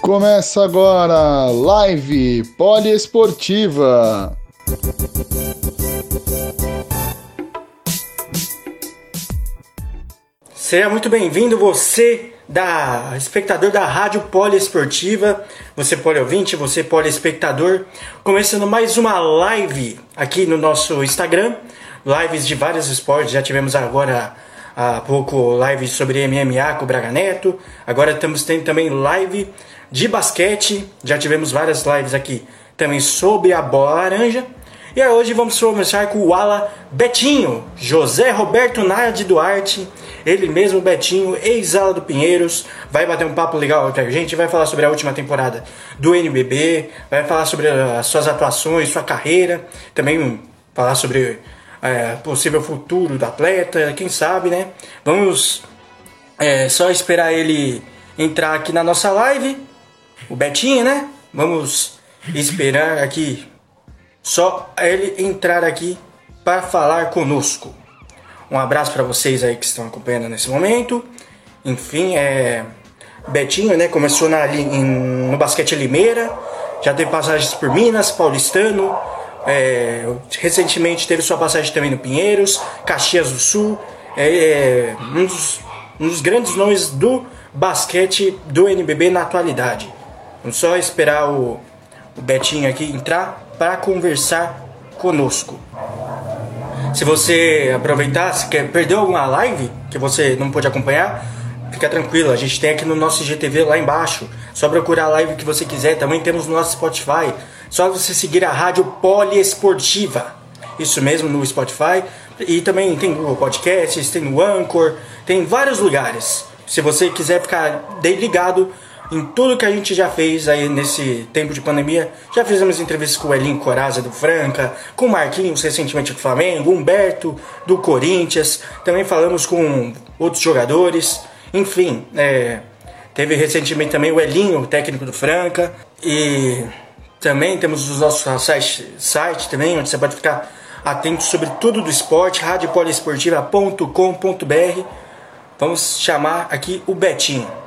Começa agora live poliesportiva. Seja muito bem-vindo você da espectador da Rádio Poliesportiva, você poliouvinte, você poliespectador, começando mais uma live aqui no nosso Instagram, lives de vários esportes, já tivemos agora há pouco live sobre MMA com o Braga Neto, agora estamos tendo também live de basquete, já tivemos várias lives aqui também sobre a bola laranja. E hoje vamos começar com o ala Betinho, José Roberto Naya de Duarte, ele mesmo, Betinho, ex-ala do Pinheiros, vai bater um papo legal com a gente, vai falar sobre a última temporada do NBB, vai falar sobre as suas atuações, sua carreira, também falar sobre é, possível futuro do atleta, quem sabe, né? Vamos é, só esperar ele entrar aqui na nossa live o Betinho, né? Vamos esperar aqui só ele entrar aqui para falar conosco. Um abraço para vocês aí que estão acompanhando nesse momento. Enfim, é Betinho, né? Começou na, em, no basquete Limeira, já teve passagens por Minas, Paulistano. É, recentemente teve sua passagem também no Pinheiros, Caxias do Sul. É, é um, dos, um dos grandes nomes do basquete do NBB na atualidade. Vamos só esperar o, o Betinho aqui entrar para conversar conosco. Se você aproveitar, se quer, perdeu alguma live que você não pôde acompanhar, fica tranquilo, a gente tem aqui no nosso GTV lá embaixo. Só procurar a live que você quiser, também temos no nosso Spotify. Só você seguir a rádio Poliesportiva. Isso mesmo no Spotify. E também tem Google Podcasts, tem no Anchor, tem vários lugares. Se você quiser ficar ligado em tudo que a gente já fez aí nesse tempo de pandemia. Já fizemos entrevistas com o Elinho Coraza do Franca, com o Marquinhos recentemente do Flamengo, Humberto do Corinthians, também falamos com outros jogadores, enfim, é, teve recentemente também o Elinho, técnico do Franca, e também temos os nossos site, site também, onde você pode ficar atento sobre tudo do esporte, radiopoliesportiva.com.br. Vamos chamar aqui o Betinho.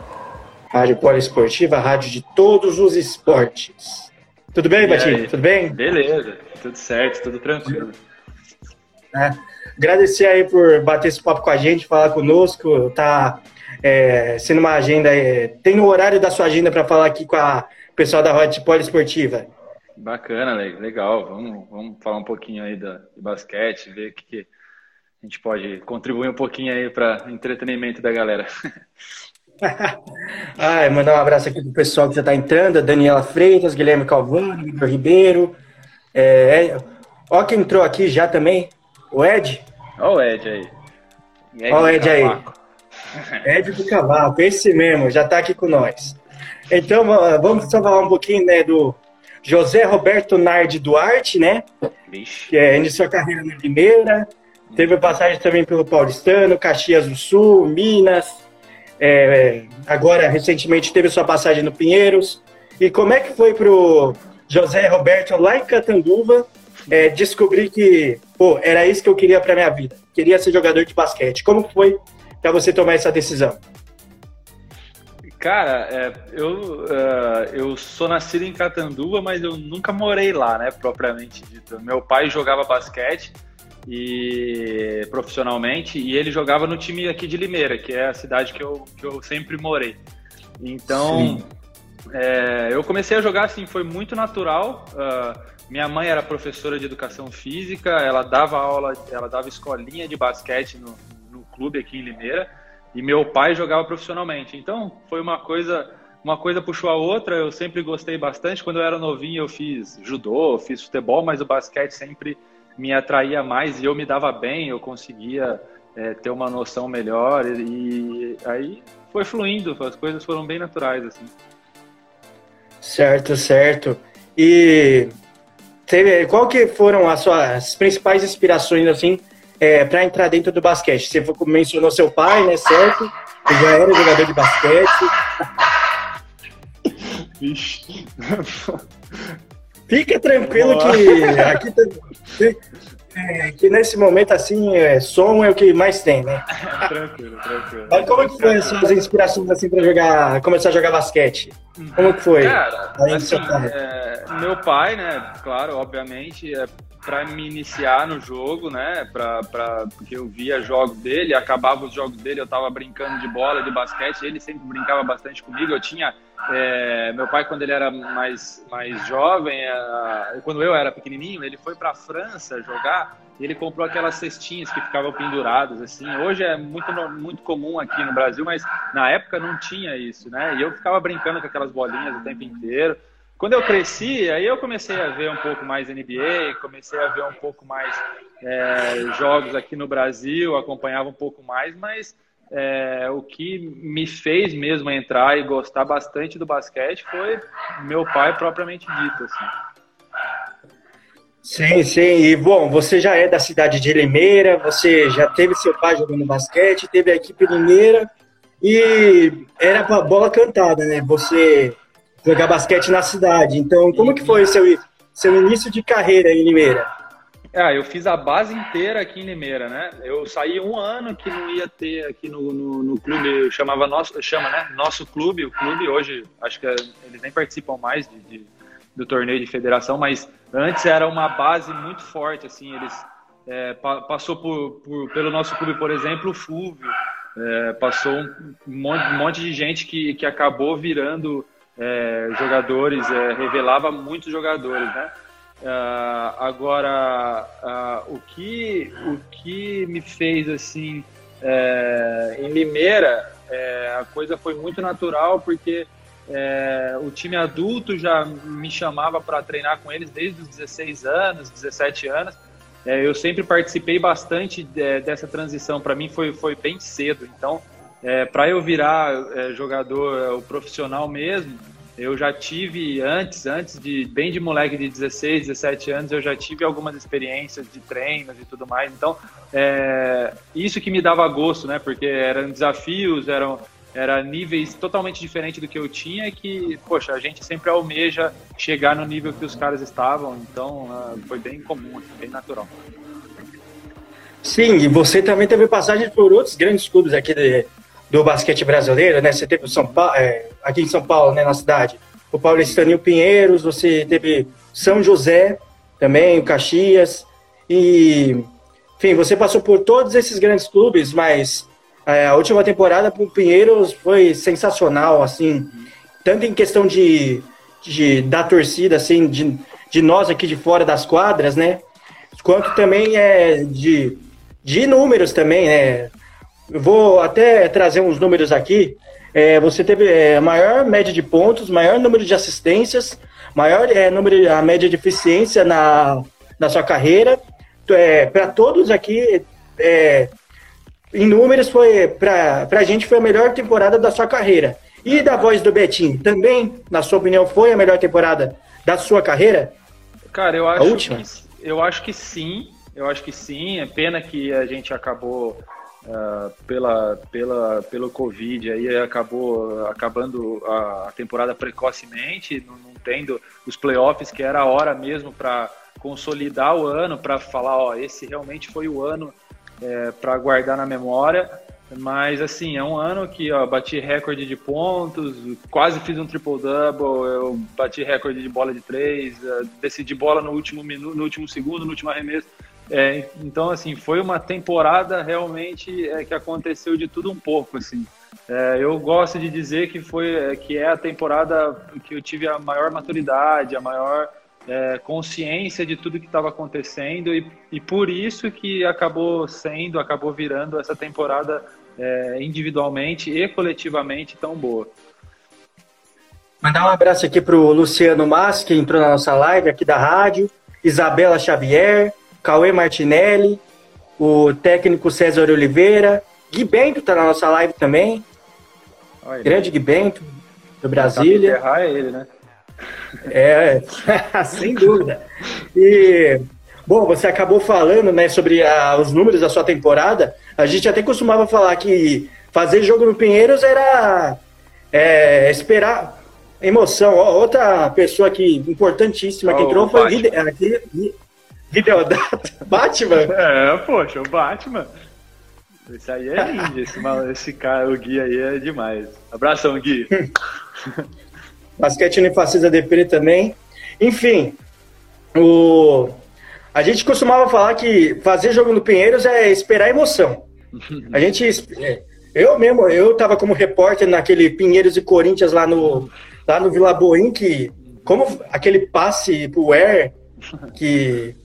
Rádio Poliesportiva, rádio de todos os esportes. Tudo bem, Batinho? Tudo bem? Beleza, tudo certo, tudo tranquilo. É, agradecer aí por bater esse papo com a gente, falar conosco, tá é, sendo uma agenda, é, tem no horário da sua agenda para falar aqui com a pessoal da Rádio Poliesportiva. Bacana, legal. Vamos, vamos falar um pouquinho aí da, de basquete, ver o que, que a gente pode contribuir um pouquinho aí para entretenimento da galera. Ai, mandar um abraço aqui pro pessoal que já está entrando, a Daniela Freitas, Guilherme Calvani, Vitor Ribeiro. É, é, ó quem entrou aqui já também, o Ed. Ó o Ed aí. Ed ó o Ed aí. Ed do Cavaco, esse mesmo, já está aqui com nós. Então, vamos só falar um pouquinho né, do José Roberto Nardi Duarte, né? Vixe. Que é, iniciou a carreira na Limeira, teve passagem também pelo Paulistano, Caxias do Sul, Minas, é, agora, recentemente, teve sua passagem no Pinheiros. E como é que foi pro José Roberto lá em Catanduva é, descobrir que, pô, era isso que eu queria para minha vida? Queria ser jogador de basquete. Como foi para você tomar essa decisão? Cara, é, eu, uh, eu sou nascido em Catanduva, mas eu nunca morei lá, né, propriamente dito. Meu pai jogava basquete, e profissionalmente e ele jogava no time aqui de Limeira, que é a cidade que eu, que eu sempre morei. Então, é, eu comecei a jogar assim, foi muito natural. Uh, minha mãe era professora de educação física, ela dava aula, ela dava escolinha de basquete no, no clube aqui em Limeira e meu pai jogava profissionalmente. Então, foi uma coisa uma coisa puxou a outra, eu sempre gostei bastante. Quando eu era novinho, eu fiz judô, fiz futebol, mas o basquete sempre me atraía mais e eu me dava bem, eu conseguia é, ter uma noção melhor e, e, aí foi fluindo, as coisas foram bem naturais assim. Certo, certo. E teve, qual que foram as suas principais inspirações assim é, para entrar dentro do basquete? Você mencionou seu pai, né, certo? Que já era jogador de basquete. Fica tranquilo que aqui é, que nesse momento assim, é, som é o que mais tem, né? tranquilo, tranquilo. Mas como que foi as suas inspirações assim para jogar, começar a jogar basquete? Como que foi? Cara, assim, é, meu pai, né, claro, obviamente, é, para me iniciar no jogo, né? Pra, pra, porque eu via jogos dele, acabava os jogos dele, eu tava brincando de bola, de basquete, ele sempre brincava bastante comigo. Eu tinha. É, meu pai, quando ele era mais, mais jovem, é, quando eu era pequenininho, ele foi para a França jogar e ele comprou aquelas cestinhas que ficavam penduradas assim. Hoje é muito, muito comum aqui no Brasil, mas na época não tinha isso, né? E eu ficava brincando com aquelas bolinhas o tempo inteiro. Quando eu cresci, aí eu comecei a ver um pouco mais NBA, comecei a ver um pouco mais é, jogos aqui no Brasil, acompanhava um pouco mais, mas é, o que me fez mesmo entrar e gostar bastante do basquete foi meu pai propriamente dito. Assim. Sim, sim. E bom, você já é da cidade de Limeira, você já teve seu pai jogando basquete, teve a equipe Limeira e era a bola cantada, né? Você jogar basquete na cidade. Então, como que foi seu, seu início de carreira em Limeira? Ah, eu fiz a base inteira aqui em Limeira, né? Eu saí um ano que não ia ter aqui no, no, no clube, chamava nosso, chama, né? Nosso clube, o clube hoje, acho que eles nem participam mais de, de, do torneio de federação, mas antes era uma base muito forte, assim, eles é, passou por, por, pelo nosso clube, por exemplo, o Fúvio, é, passou um monte, um monte de gente que, que acabou virando é, jogadores, é, revelava muitos jogadores, né? Uh, agora, uh, o, que, o que me fez assim é, em Limeira, é, a coisa foi muito natural porque é, o time adulto já me chamava para treinar com eles desde os 16 anos, 17 anos. Eu sempre participei bastante de, dessa transição. Para mim foi, foi bem cedo. Então, para eu virar jogador profissional mesmo, eu já tive antes, antes de bem de moleque de 16, 17 anos, eu já tive algumas experiências de treinos e tudo mais. Então, é, isso que me dava gosto, né? Porque eram desafios, eram era níveis totalmente diferentes do que eu tinha e que, poxa, a gente sempre almeja chegar no nível que os caras estavam. Então, uh, foi bem comum, assim, bem natural. Sim, e você também teve passagem por outros grandes clubes aqui de, do basquete brasileiro, né? Você teve o São Paulo, é, aqui em São Paulo, né, na cidade, o Paulistaninho Pinheiros, você teve São José também, o Caxias, e enfim, você passou por todos esses grandes clubes, mas é, a última temporada para o Pinheiros foi sensacional, assim, tanto em questão de, de da torcida, assim, de, de nós aqui de fora das quadras, né? Quanto também é de, de números também, né? Eu vou até trazer uns números aqui. É, você teve é, maior média de pontos, maior número de assistências, maior é, número, a média de eficiência na, na sua carreira. É, para todos aqui, é, em números, foi para a gente foi a melhor temporada da sua carreira. E da voz do Betinho, também, na sua opinião, foi a melhor temporada da sua carreira? Cara, eu acho, que, eu acho que sim. Eu acho que sim. É pena que a gente acabou uh, pela, pela, pelo Covid, aí acabou acabando a temporada precocemente, não, não tendo os playoffs, que era a hora mesmo para consolidar o ano, para falar, ó, esse realmente foi o ano é, para guardar na memória. Mas assim, é um ano que ó, bati recorde de pontos, quase fiz um triple-double, eu bati recorde de bola de três, uh, decidi bola no último minuto, no último segundo, no último arremesso. É, então, assim, foi uma temporada realmente é, que aconteceu de tudo um pouco, assim. É, eu gosto de dizer que foi é, que é a temporada que eu tive a maior maturidade, a maior é, consciência de tudo que estava acontecendo e, e por isso que acabou sendo, acabou virando essa temporada é, individualmente e coletivamente tão boa. Mandar um abraço aqui para o Luciano Mas, que entrou na nossa live aqui da rádio, Isabela Xavier, Cauê Martinelli, o técnico César Oliveira, Gui Bento está na nossa live também. Olha, Grande Gui Bento, do Brasília. Errar é ele, né? É, sem dúvida. E, bom, você acabou falando né, sobre a, os números da sua temporada. A gente até costumava falar que fazer jogo no Pinheiros era é, esperar Emoção. Outra pessoa aqui importantíssima que entrou foi aqui, Hideodato. Batman? É, poxa, o Batman. Esse aí é lindo, esse, esse cara, o Gui aí é demais. Abração, Gui. Basquete Unifacisa DP também. Enfim, o... a gente costumava falar que fazer jogo no Pinheiros é esperar emoção. A gente. Eu mesmo, eu tava como repórter naquele Pinheiros e Corinthians lá no, lá no Vila Boim, que como aquele passe pro Air, que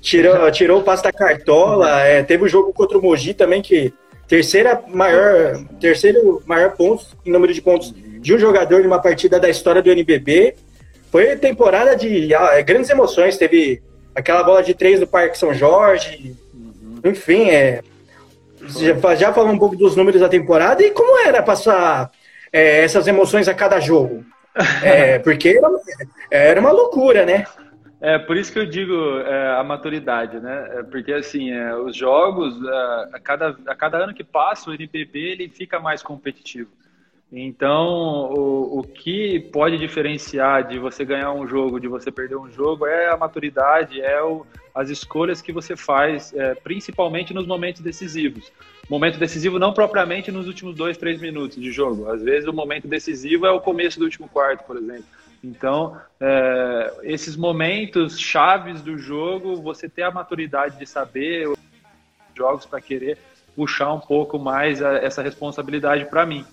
tirou, tirou o passe da cartola, é, teve o um jogo contra o Mogi também, que terceira maior, terceiro maior pontos em número de pontos de um jogador de uma partida da história do NBB. Foi temporada de ah, grandes emoções, teve aquela bola de três do Parque São Jorge, uhum. enfim, é, já, já falou um pouco dos números da temporada e como era passar é, essas emoções a cada jogo? É, porque era, era, uma loucura, né? É, por isso que eu digo é, a maturidade, né? É, porque, assim, é, os jogos, é, a, cada, a cada ano que passa, o NBB ele fica mais competitivo. Então, o, o que pode diferenciar de você ganhar um jogo, de você perder um jogo, é a maturidade, é o, as escolhas que você faz, é, principalmente nos momentos decisivos. Momento decisivo não propriamente nos últimos dois, três minutos de jogo. Às vezes o momento decisivo é o começo do último quarto, por exemplo. Então, é, esses momentos chaves do jogo, você ter a maturidade de saber os jogos para querer puxar um pouco mais a, essa responsabilidade para mim.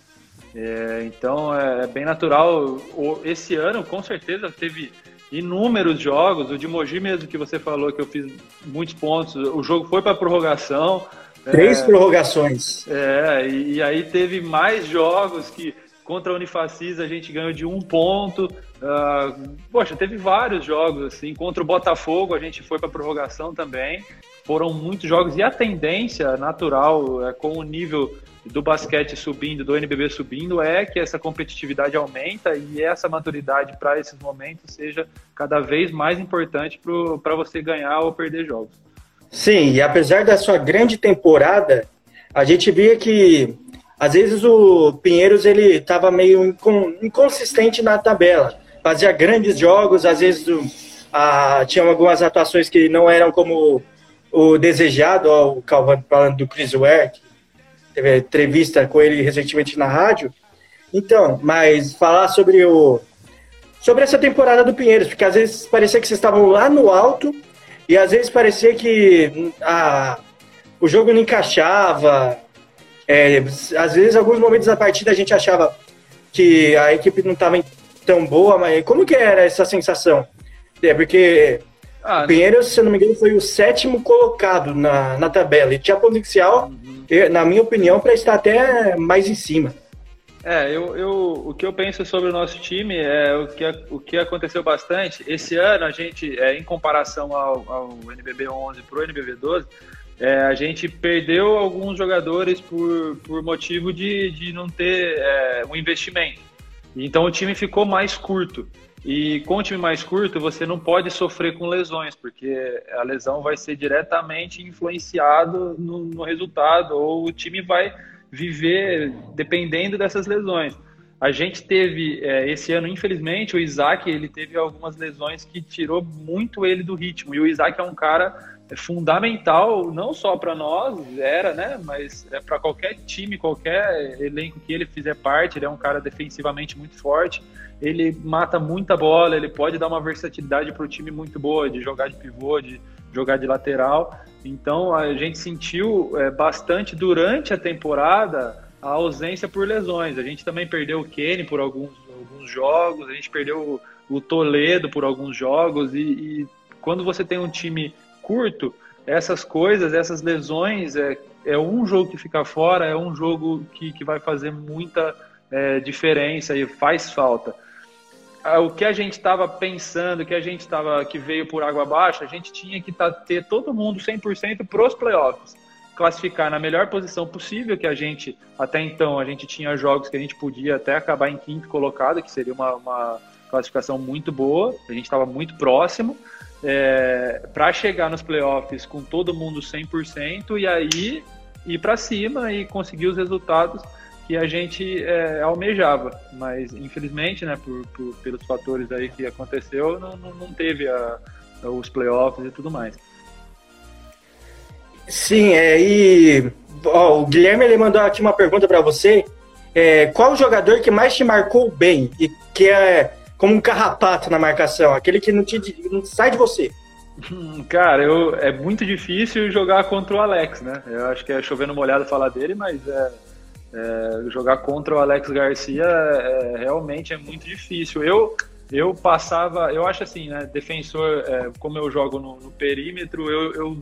É, então é, é bem natural. Esse ano, com certeza, teve inúmeros jogos. O de Mogi mesmo que você falou que eu fiz muitos pontos. O jogo foi para prorrogação. Três é, prorrogações. É, e, e, aí teve mais jogos que contra a Unifacis a gente ganhou de um ponto. Uh, poxa, teve vários jogos assim. Contra o Botafogo a gente foi para prorrogação também. Foram muitos jogos e a tendência natural é, com o nível do basquete subindo, do NBB subindo, é que essa competitividade aumenta e essa maturidade para esses momentos seja cada vez mais importante para você ganhar ou perder jogos. Sim, e apesar da sua grande temporada, a gente via que às vezes o Pinheiros ele estava meio inconsistente na tabela, fazia grandes jogos, às vezes o, tinha algumas atuações que não eram como o desejado, ó, o Calvin falando do Chris Ware, teve entrevista com ele recentemente na rádio. Então, mas falar sobre o sobre essa temporada do Pinheiros, porque às vezes parecia que vocês estavam lá no alto e às vezes parecia que a, o jogo não encaixava. É, às vezes, alguns momentos da partida a gente achava que a equipe não estava tão boa, mas como que era essa sensação? É, porque ah, o Pinheiros, se eu não me engano, foi o sétimo colocado na, na tabela e tinha potencial uhum na minha opinião, para estar até mais em cima. É, eu, eu, o que eu penso sobre o nosso time é o que, o que aconteceu bastante. Esse ano, a gente, é, em comparação ao, ao NBB 11 para o NBB 12, é, a gente perdeu alguns jogadores por, por motivo de, de não ter é, um investimento. Então o time ficou mais curto. E com o time mais curto, você não pode sofrer com lesões, porque a lesão vai ser diretamente influenciado no, no resultado, ou o time vai viver dependendo dessas lesões. A gente teve é, esse ano, infelizmente, o Isaac ele teve algumas lesões que tirou muito ele do ritmo. E o Isaac é um cara fundamental, não só para nós, era, né? Mas é para qualquer time, qualquer elenco que ele fizer parte. Ele é um cara defensivamente muito forte ele mata muita bola, ele pode dar uma versatilidade para o time muito boa, de jogar de pivô, de jogar de lateral. Então a gente sentiu é, bastante durante a temporada a ausência por lesões. A gente também perdeu o Kenny por alguns, alguns jogos, a gente perdeu o, o Toledo por alguns jogos, e, e, quando você tem um time curto, essas coisas, essas lesões, é, é um jogo que fica fora, é um jogo que, que vai fazer muita é, diferença e faz falta. O que a gente estava pensando, que a gente estava que veio por água abaixo, a gente tinha que tá, ter todo mundo 100% para os playoffs, classificar na melhor posição possível, que a gente até então a gente tinha jogos que a gente podia até acabar em quinto colocado, que seria uma, uma classificação muito boa, a gente estava muito próximo. É, para chegar nos playoffs com todo mundo 100% e aí ir para cima e conseguir os resultados que a gente é, almejava, mas infelizmente, né, por, por, pelos fatores aí que aconteceu, não, não, não teve a, os playoffs e tudo mais. Sim, é, e ó, o Guilherme ele mandou aqui uma pergunta para você. É, qual o jogador que mais te marcou bem e que é como um carrapato na marcação, aquele que não, te, não sai de você? Cara, eu, é muito difícil jogar contra o Alex, né? Eu acho que é chovendo molhado falar dele, mas é, é, jogar contra o Alex Garcia é, realmente é muito difícil. Eu eu passava, eu acho assim, né? Defensor, é, como eu jogo no, no perímetro, eu, eu,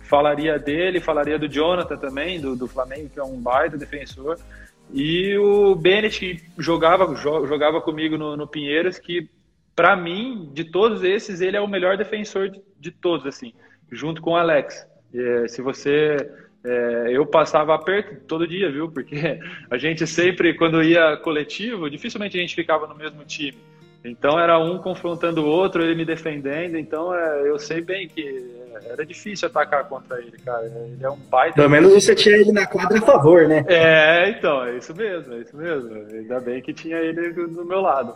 falaria dele, falaria do Jonathan também, do, do Flamengo, que é um baita defensor. E o Bennett, que jogava, jogava comigo no, no Pinheiros, que para mim, de todos esses, ele é o melhor defensor de, de todos, assim, junto com o Alex. É, se você é, eu passava aperto todo dia, viu? Porque a gente sempre, quando ia coletivo, dificilmente a gente ficava no mesmo time. Então era um confrontando o outro, ele me defendendo. Então é, eu sei bem que era difícil atacar contra ele, cara. Ele é um baita. Pelo menos você tinha ele na quadra a favor, né? É, então, é isso mesmo, é isso mesmo. Ainda bem que tinha ele do meu lado.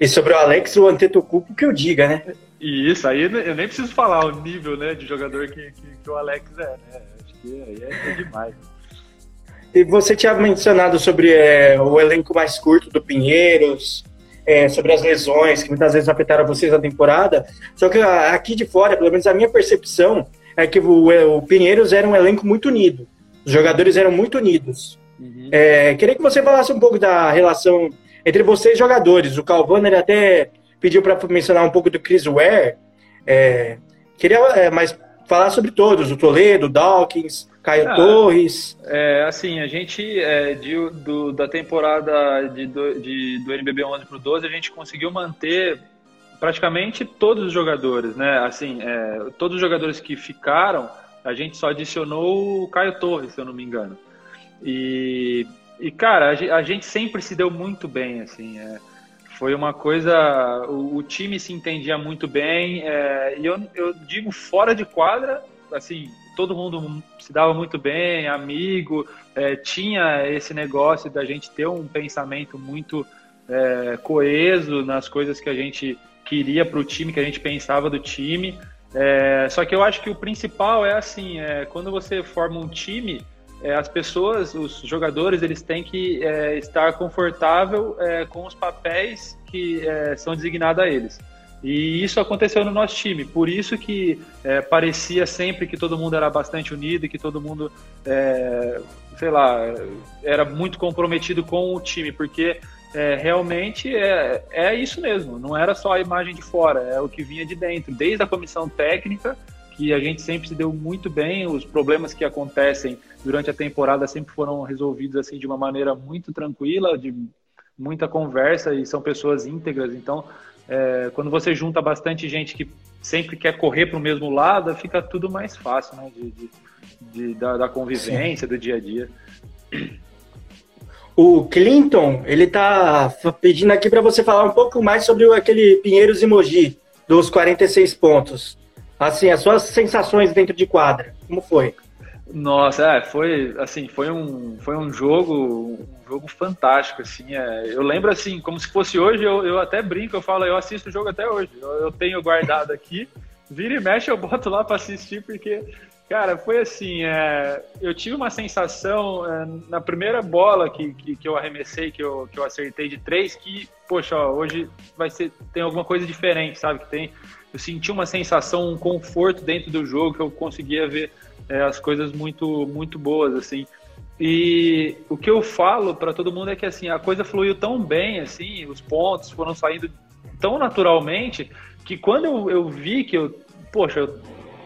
E sobre o Alex, o Antetokounmpo que eu diga, né? E isso, aí eu nem preciso falar o nível né, de jogador que, que, que o Alex é, né? Acho que aí é, é demais. E você tinha mencionado sobre é, o elenco mais curto do Pinheiros, é, sobre as lesões que muitas vezes afetaram vocês na temporada. Só que aqui de fora, pelo menos a minha percepção, é que o, é, o Pinheiros era um elenco muito unido. Os jogadores eram muito unidos. Uhum. É, queria que você falasse um pouco da relação entre vocês jogadores. O Calvano ele até pediu para mencionar um pouco do Chris Ware. É, queria é, mais falar sobre todos, o Toledo, o Dawkins, Caio ah, Torres. É, assim, a gente, é, de, do, da temporada de, do, de, do NBB 11 para o 12, a gente conseguiu manter praticamente todos os jogadores, né? Assim, é, todos os jogadores que ficaram, a gente só adicionou o Caio Torres, se eu não me engano. E, e cara, a, a gente sempre se deu muito bem, assim. É, foi uma coisa. O, o, time se entendia muito bem. É, e eu, eu digo fora de quadra, assim, todo mundo se dava muito bem, amigo, é, tinha esse negócio da gente ter um pensamento muito é, coeso nas coisas que a gente queria para o time, que a gente pensava do time. É, só que eu acho que o principal é assim, é, quando você forma um time, é, as pessoas, os jogadores, eles têm que é, estar confortável é, com os papéis que é, são designados a eles. E isso aconteceu no nosso time. Por isso que é, parecia sempre que todo mundo era bastante unido e que todo mundo, é, sei lá, era muito comprometido com o time, porque é, realmente é, é isso mesmo. Não era só a imagem de fora, é o que vinha de dentro. Desde a comissão técnica, que a gente sempre se deu muito bem, os problemas que acontecem durante a temporada sempre foram resolvidos assim de uma maneira muito tranquila, de muita conversa e são pessoas íntegras. Então é, quando você junta bastante gente que sempre quer correr para o mesmo lado, fica tudo mais fácil, né? De, de, de da, da, convivência, Sim. do dia a dia. O Clinton, ele tá pedindo aqui para você falar um pouco mais sobre aquele Pinheiros e Mogi, dos 46 pontos. Assim, as suas sensações dentro de quadra, como foi? Nossa, é, foi assim, foi um, foi um jogo, um jogo fantástico, assim. É, eu lembro assim, como se fosse hoje, eu, eu até brinco, eu falo, eu assisto o jogo até hoje. Eu, eu tenho guardado aqui, vira e mexe, eu boto lá para assistir, porque, cara, foi assim, é, eu tive uma sensação é, na primeira bola que, que, que, eu arremessei, que eu, que eu acertei de três, que, poxa, ó, hoje vai ser, tem alguma coisa diferente, sabe? Que tem, eu senti uma sensação, um conforto dentro do jogo, que eu conseguia ver é, as coisas muito, muito boas, assim. E o que eu falo para todo mundo é que assim a coisa fluiu tão bem, assim, os pontos foram saindo tão naturalmente que quando eu, eu vi que eu, poxa, eu,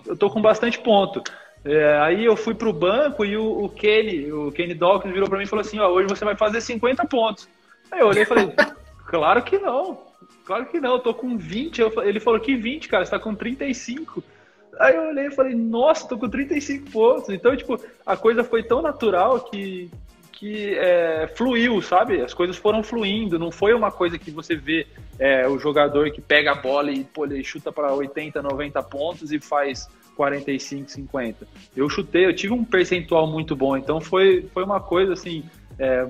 eu tô com bastante ponto. É, aí eu fui pro banco e o, o Kenny, o Kenny Dawkins virou para mim e falou assim, ó, hoje você vai fazer 50 pontos. Aí eu olhei e falei, claro que não, claro que não, eu tô com 20. Eu, ele falou que 20, cara, você tá com 35. Aí eu olhei e falei, nossa, tô com 35 pontos. Então, tipo, a coisa foi tão natural que, que é, fluiu, sabe? As coisas foram fluindo, não foi uma coisa que você vê é, o jogador que pega a bola e pô, ele chuta para 80, 90 pontos e faz 45, 50. Eu chutei, eu tive um percentual muito bom, então foi, foi uma coisa assim é,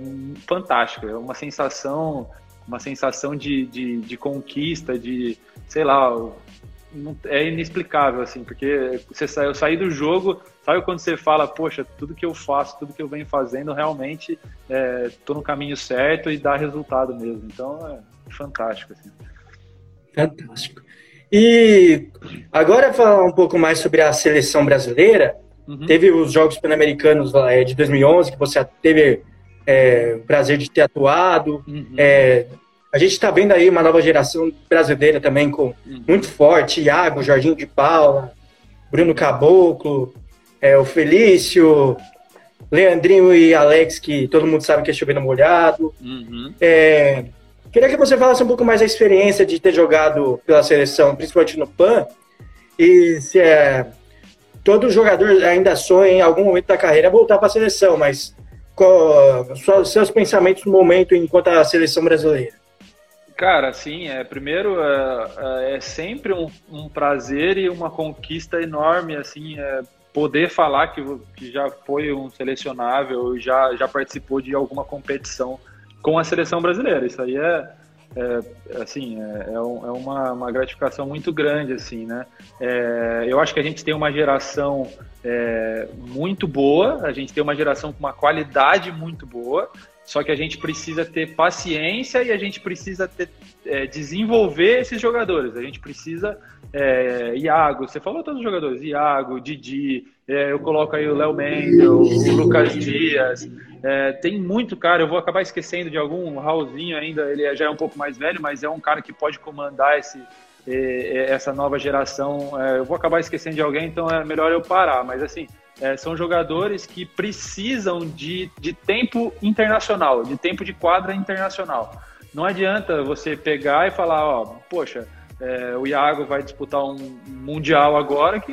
fantástica, é uma sensação, uma sensação de, de, de conquista, de sei lá, é inexplicável, assim, porque você sai, eu saí do jogo, sabe quando você fala, poxa, tudo que eu faço, tudo que eu venho fazendo, realmente estou é, no caminho certo e dá resultado mesmo. Então é fantástico. Assim. Fantástico. E agora falar um pouco mais sobre a seleção brasileira. Uhum. Teve os Jogos Pan-Americanos é, de 2011, que você teve é, o prazer de ter atuado. Uhum. É, a gente está vendo aí uma nova geração brasileira também com uhum. muito forte, Iago, Jorginho de Paula, Bruno Caboclo, é, o Felício, Leandrinho e Alex, que todo mundo sabe que é chovendo molhado. Uhum. É, queria que você falasse um pouco mais da experiência de ter jogado pela seleção, principalmente no PAN, e se é, todo jogador ainda sonha em algum momento da carreira voltar para a seleção, mas qual, seus pensamentos no momento enquanto a seleção brasileira? Cara, sim, é, primeiro é, é, é sempre um, um, prazer e uma conquista enorme, assim, é, poder falar que, que já foi um selecionável, já, já participou de alguma competição com a seleção brasileira. Isso aí é, é assim, é, é, é, uma, uma gratificação muito grande, assim, né? É, eu acho que a gente tem uma geração é, muito boa, a gente tem uma geração com uma qualidade muito boa, só que a gente precisa ter paciência e a gente precisa ter, é, desenvolver esses jogadores. A gente precisa. É, Iago, você falou todos os jogadores: Iago, Didi, é, eu coloco aí o Léo Mendel, o Lucas Dias. É, tem muito cara, eu vou acabar esquecendo de algum, o Raulzinho ainda, ele já é um pouco mais velho, mas é um cara que pode comandar esse, é, é, essa nova geração. eu vou acabar esquecendo de alguém, então é melhor eu parar. Mas assim, é, são jogadores que precisam de, de tempo internacional, de tempo de quadra internacional. Não adianta você pegar e falar, ó, poxa, é, o Iago vai disputar um mundial agora que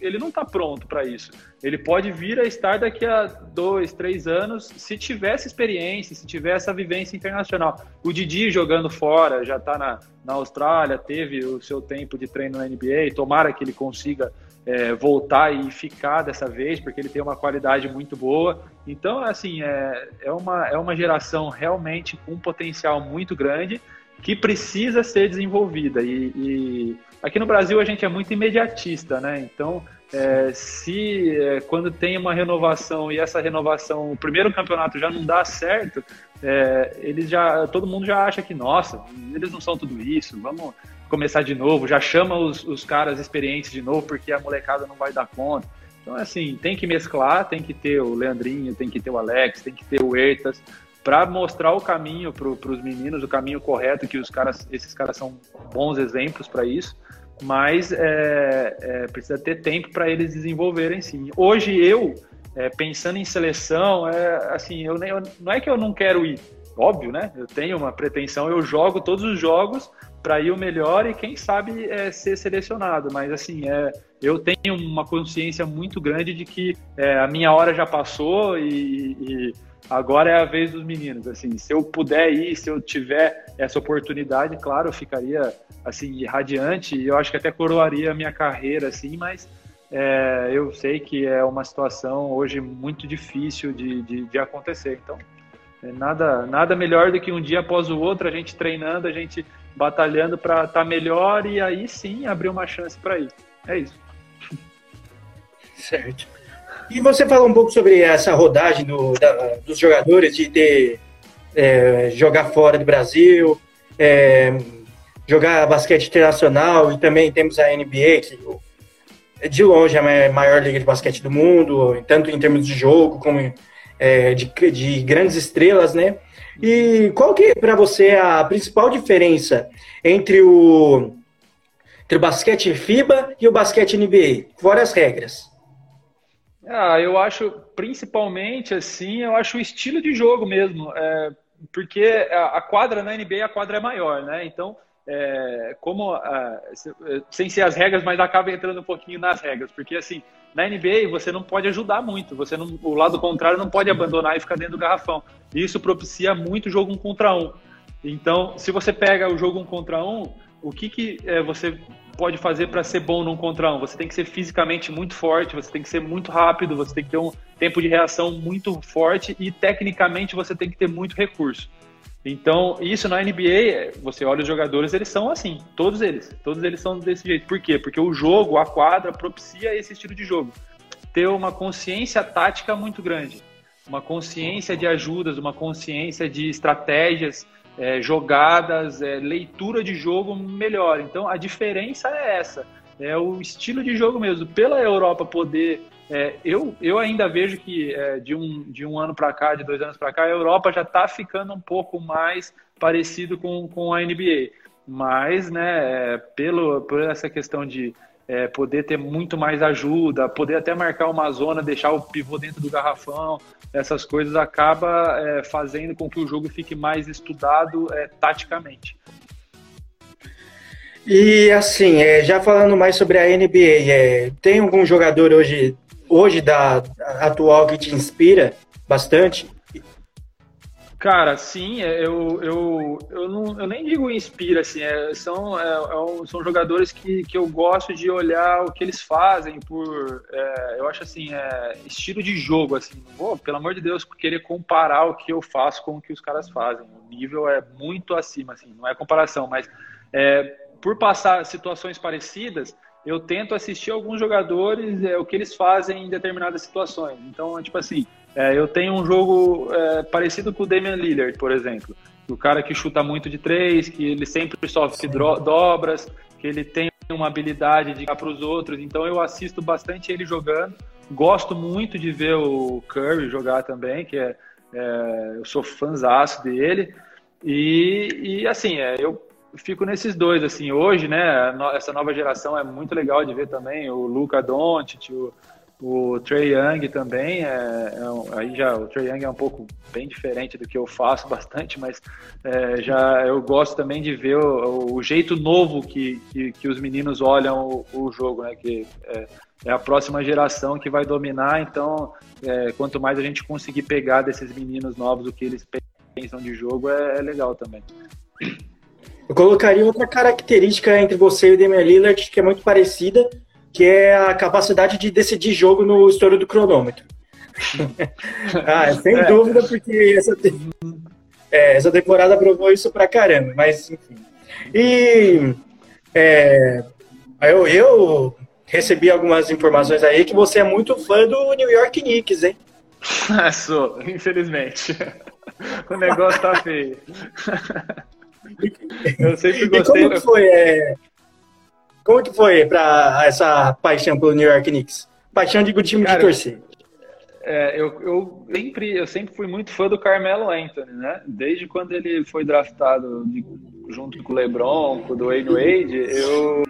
ele não está pronto para isso. Ele pode vir a estar daqui a dois, três anos, se tiver experiência, se tiver essa vivência internacional. O Didi jogando fora, já está na, na Austrália, teve o seu tempo de treino na NBA, tomara que ele consiga é, voltar e ficar dessa vez, porque ele tem uma qualidade muito boa. Então, assim, é, é, uma, é uma geração realmente com um potencial muito grande que precisa ser desenvolvida. E, e aqui no Brasil a gente é muito imediatista, né? Então, é, se é, quando tem uma renovação e essa renovação, o primeiro campeonato já não dá certo, é, eles já, todo mundo já acha que, nossa, eles não são tudo isso, vamos começar de novo, já chama os, os caras experientes de novo, porque a molecada não vai dar conta. Então, assim, tem que mesclar, tem que ter o Leandrinho, tem que ter o Alex, tem que ter o Ertas, para mostrar o caminho para os meninos, o caminho correto, que os caras, esses caras são bons exemplos para isso, mas é, é, precisa ter tempo para eles desenvolverem sim. Hoje eu, é, pensando em seleção, é, assim, eu, eu, não é que eu não quero ir, óbvio, né? Eu tenho uma pretensão, eu jogo todos os jogos, para ir o melhor e quem sabe é, ser selecionado. Mas assim, é, eu tenho uma consciência muito grande de que é, a minha hora já passou e, e, agora é a vez dos meninos. Assim, se eu puder ir, se eu tiver essa oportunidade, claro, eu ficaria assim radiante e eu acho que até coroaria a minha carreira, assim. Mas é, eu sei que é uma situação hoje muito difícil de, de, de acontecer. Então, é nada, nada melhor do que um dia após o outro a gente treinando, a gente batalhando para estar tá melhor e aí sim abrir uma chance para ir. É isso. Certo. E você falou um pouco sobre essa rodagem do, da, dos jogadores de ter é, jogar fora do Brasil, é, jogar basquete internacional e também temos a NBA, que é de longe é a maior liga de basquete do mundo, tanto em termos de jogo como é, de, de grandes estrelas, né? E qual que é para você a principal diferença entre o, entre o basquete FIBA e o basquete NBA, fora as regras? Ah, eu acho, principalmente assim, eu acho o estilo de jogo mesmo, é, porque a, a, quadra na NBA, a quadra é maior, né? Então, é, como, a, sem ser as regras, mas acaba entrando um pouquinho nas regras, porque assim, na NBA você não pode ajudar muito, você não, o lado contrário não pode abandonar e ficar dentro do garrafão. Isso propicia muito jogo um contra um. Então, se você pega o jogo um contra um, o que, que é, você pode fazer para ser bom num contra um? Você tem que ser fisicamente muito forte, você tem que ser muito rápido, você tem que ter um tempo de reação muito forte e tecnicamente você tem que ter muito recurso. Então, isso na NBA, você olha os jogadores, eles são assim, todos eles, todos eles são desse jeito. Por quê? Porque o jogo, a quadra, propicia esse estilo de jogo. Ter uma consciência tática muito grande, uma consciência de ajudas, uma consciência de estratégias, é, jogadas, é, leitura de jogo melhor. Então, a diferença é essa, é o estilo de jogo mesmo. Pela Europa poder é, eu, eu ainda vejo que é, de, um, de um ano para cá, de dois anos para cá, a Europa já está ficando um pouco mais parecido com, com a NBA. Mas, né, é, pelo, por essa questão de é, poder ter muito mais ajuda, poder até marcar uma zona, deixar o pivô dentro do garrafão, essas coisas acaba é, fazendo com que o jogo fique mais estudado é, taticamente. E assim, já falando mais sobre a NBA, tem algum jogador hoje hoje da atual que te inspira bastante? Cara, sim, é, eu, eu, eu, não, eu nem digo inspira, assim, é, são, é, é são jogadores que, que eu gosto de olhar o que eles fazem por, é, eu acho assim, é, estilo de jogo, assim, vou, pelo amor de Deus, querer comparar o que eu faço com o que os caras fazem, o nível é muito acima, assim, não é comparação, mas por passar situações parecidas, eu tento assistir alguns jogadores, é, o que eles fazem em determinadas situações. Então, tipo assim, é, eu tenho um jogo é, parecido com o Damian Lillard, por exemplo. O cara que chuta muito de três, que ele sempre sofre dobras, que ele tem uma habilidade de ir para os outros. Então, eu assisto bastante ele jogando. Gosto muito de ver o Curry jogar também, que é, é eu sou fãzaço dele. E, e assim, é, eu fico nesses dois, assim, hoje, né, essa nova geração é muito legal de ver também, o Luca Doncic, o, o Trey Young também, é, é, aí já o Trey Young é um pouco bem diferente do que eu faço bastante, mas é, já eu gosto também de ver o, o jeito novo que, que, que, os meninos olham o, o jogo, né, que é, é, a próxima geração que vai dominar, então é, quanto mais a gente conseguir pegar desses meninos novos o que eles pensam de jogo, é, é legal também. Eu colocaria outra característica entre você e o Damian Lillard que é muito parecida, que é a capacidade de decidir jogo no estouro do cronômetro. ah, sem é. dúvida, porque essa, é, essa temporada provou isso pra caramba, mas enfim. E é, eu, eu recebi algumas informações aí que você é muito fã do New York Knicks, hein? Sou, infelizmente. o negócio tá feio. Eu sempre gostei. E como que foi? É... Como que foi para essa paixão pelo New York Knicks? Paixão de time Cara, de torcer. É, eu, eu, sempre, eu sempre fui muito fã do Carmelo Anthony, né? Desde quando ele foi draftado de, junto com o LeBron, com o Dwayne Wade, eu,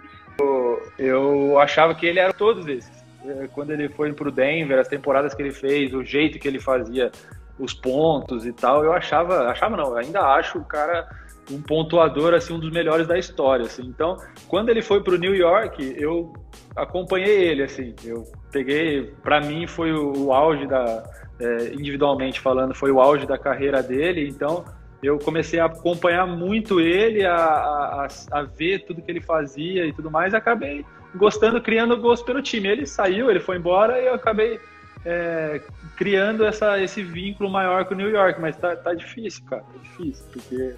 eu achava que ele era todos esses. É, quando ele foi pro Denver, as temporadas que ele fez, o jeito que ele fazia os pontos e tal, eu achava, achava não, ainda acho o cara um pontuador assim um dos melhores da história assim. então quando ele foi para o New York eu acompanhei ele assim. Eu peguei para mim foi o, o auge da é, individualmente falando foi o auge da carreira dele. Então eu comecei a acompanhar muito ele a, a, a ver tudo que ele fazia e tudo mais. E acabei gostando criando gosto pelo time. Ele saiu ele foi embora e eu acabei é, criando essa, esse vínculo maior com o New York, mas tá, tá difícil, cara, é difícil, porque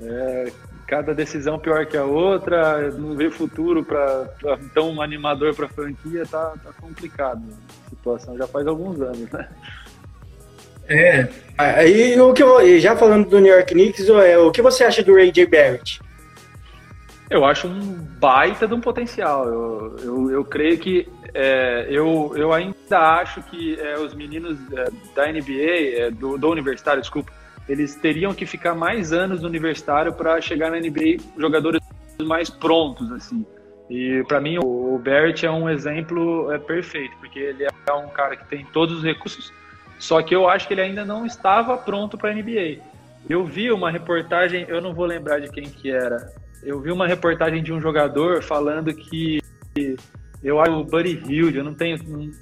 é, cada decisão pior que a outra, não vê futuro para tão animador para a franquia, tá, tá complicado a situação, já faz alguns anos, né? É, aí o que eu, já falando do New York Knicks, é, o que você acha do Ray J. Barrett? Eu acho um baita de um potencial. Eu, eu, eu creio que é, eu, eu ainda acho que é, os meninos é, da NBA, é, do, do universitário, desculpa, eles teriam que ficar mais anos no universitário para chegar na NBA jogadores mais prontos, assim. E para mim o Barrett é um exemplo é, perfeito, porque ele é um cara que tem todos os recursos, só que eu acho que ele ainda não estava pronto para a NBA. Eu vi uma reportagem, eu não vou lembrar de quem que era. Eu vi uma reportagem de um jogador falando que eu acho o Buddy Hield, eu não tenho,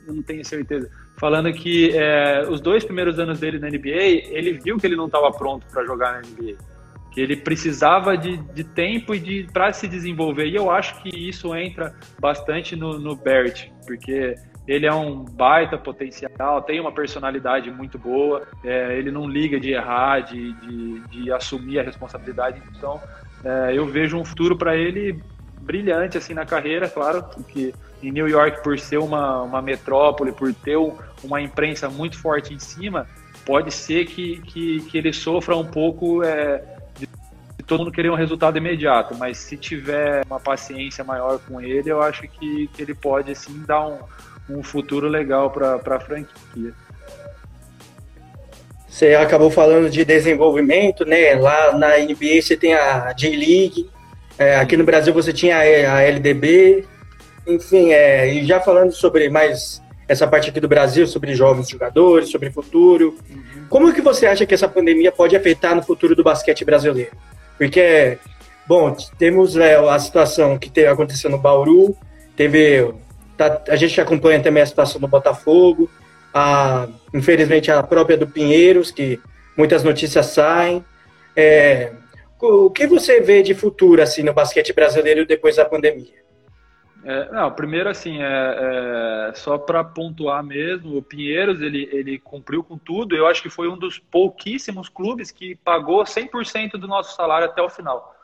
eu não tenho certeza falando que é, os dois primeiros anos dele na NBA, ele viu que ele não estava pronto para jogar na NBA. que ele precisava de, de tempo e de para se desenvolver. E eu acho que isso entra bastante no, no porque ele é um baita potencial, tem uma personalidade muito boa, é, ele não liga de errar, de, de, de assumir a responsabilidade. Então, é, eu vejo um futuro para ele brilhante assim na carreira, claro que em New York por ser uma, uma metrópole, por ter uma imprensa muito forte em cima, pode ser que, que, que ele sofra um pouco é, de todo mundo querer um resultado imediato, mas se tiver uma paciência maior com ele, eu acho que, que ele pode sim dar um, um futuro legal para a franquia. Você acabou falando de desenvolvimento, né? Lá na NBA você tem a J-League, é, aqui no Brasil você tinha a LDB, enfim, é, e já falando sobre mais essa parte aqui do Brasil, sobre jovens jogadores, sobre futuro, uhum. como que você acha que essa pandemia pode afetar no futuro do basquete brasileiro? Porque, bom, temos é, a situação que teve, aconteceu no Bauru, teve, tá, a gente acompanha também a situação do Botafogo, a, infelizmente a própria do Pinheiros, que muitas notícias saem, é, o que você vê de futuro assim no basquete brasileiro depois da pandemia? É, não, primeiro assim, é, é só para pontuar mesmo, o Pinheiros ele, ele cumpriu com tudo. Eu acho que foi um dos pouquíssimos clubes que pagou 100% do nosso salário até o final.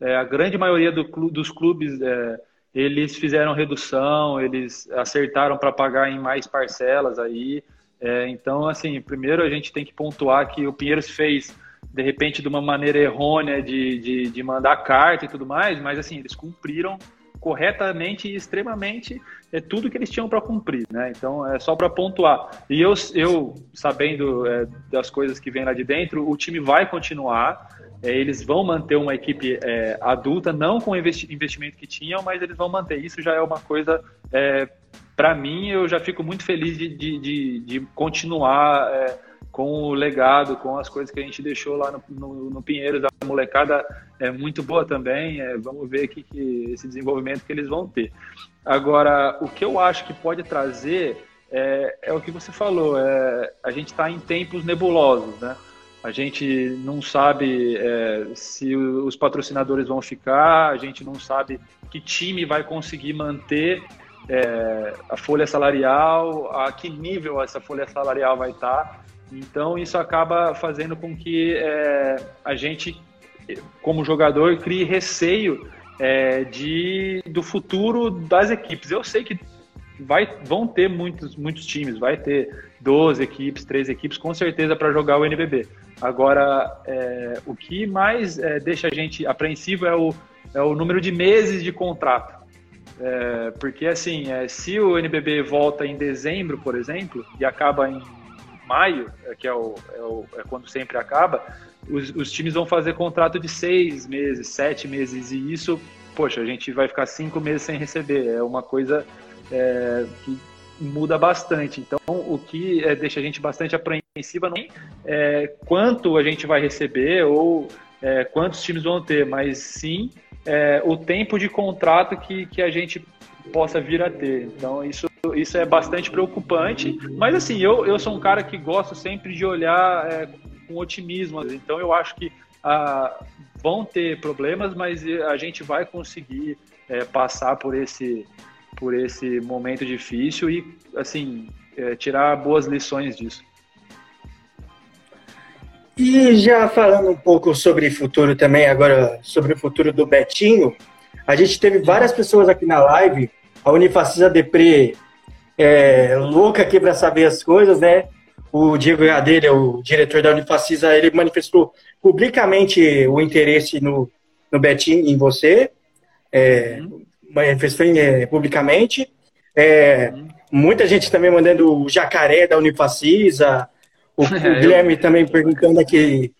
É, a grande maioria do, dos clubes é, eles fizeram redução, eles acertaram para pagar em mais parcelas aí. É, então, assim, primeiro a gente tem que pontuar que o Pinheiros fez de repente de uma maneira errônea de, de, de mandar carta e tudo mais, mas assim, eles cumpriram corretamente e extremamente é tudo que eles tinham para cumprir, né? Então é só para pontuar. E eu, eu sabendo é, das coisas que vem lá de dentro, o time vai continuar. É, eles vão manter uma equipe é, adulta, não com o investimento que tinham, mas eles vão manter. Isso já é uma coisa é, para mim. Eu já fico muito feliz de, de, de, de continuar é, com o legado, com as coisas que a gente deixou lá no, no, no Pinheiros. A molecada é muito boa também. É, vamos ver que, que, esse desenvolvimento que eles vão ter. Agora, o que eu acho que pode trazer é, é o que você falou. É, a gente está em tempos nebulosos, né? A gente não sabe é, se os patrocinadores vão ficar, a gente não sabe que time vai conseguir manter é, a folha salarial, a que nível essa folha salarial vai estar. Então isso acaba fazendo com que é, a gente, como jogador, crie receio é, de, do futuro das equipes. Eu sei que vai, vão ter muitos, muitos times, vai ter 12 equipes, 13 equipes, com certeza, para jogar o NBB. Agora, é, o que mais é, deixa a gente apreensivo é o, é o número de meses de contrato. É, porque, assim, é, se o NBB volta em dezembro, por exemplo, e acaba em maio, é, que é, o, é, o, é quando sempre acaba, os, os, times vão fazer contrato de seis meses, sete meses, e isso, poxa, a gente vai ficar cinco meses sem receber. É uma coisa é, que muda bastante. Então, o que é, deixa a gente bastante apreensiva não é quanto a gente vai receber ou é, quantos times vão ter, mas sim é, o tempo de contrato que, que a gente possa vir a ter. Então, isso isso é bastante preocupante. Mas assim, eu, eu sou um cara que gosto sempre de olhar é, com otimismo. Então eu acho que ah, vão ter problemas, mas a gente vai conseguir é, passar por esse, por esse momento difícil e assim é, tirar boas lições disso. E já falando um pouco sobre futuro também, agora sobre o futuro do Betinho, a gente teve várias pessoas aqui na live. A Unifacisa Depre é, louca aqui para saber as coisas, né? O Diego Gadelha, o diretor da Unifacisa, ele manifestou publicamente o interesse no, no Betim em você, é, manifestou é, publicamente. É, muita gente também mandando o jacaré da Unifacisa, o, o Guilherme também perguntando aqui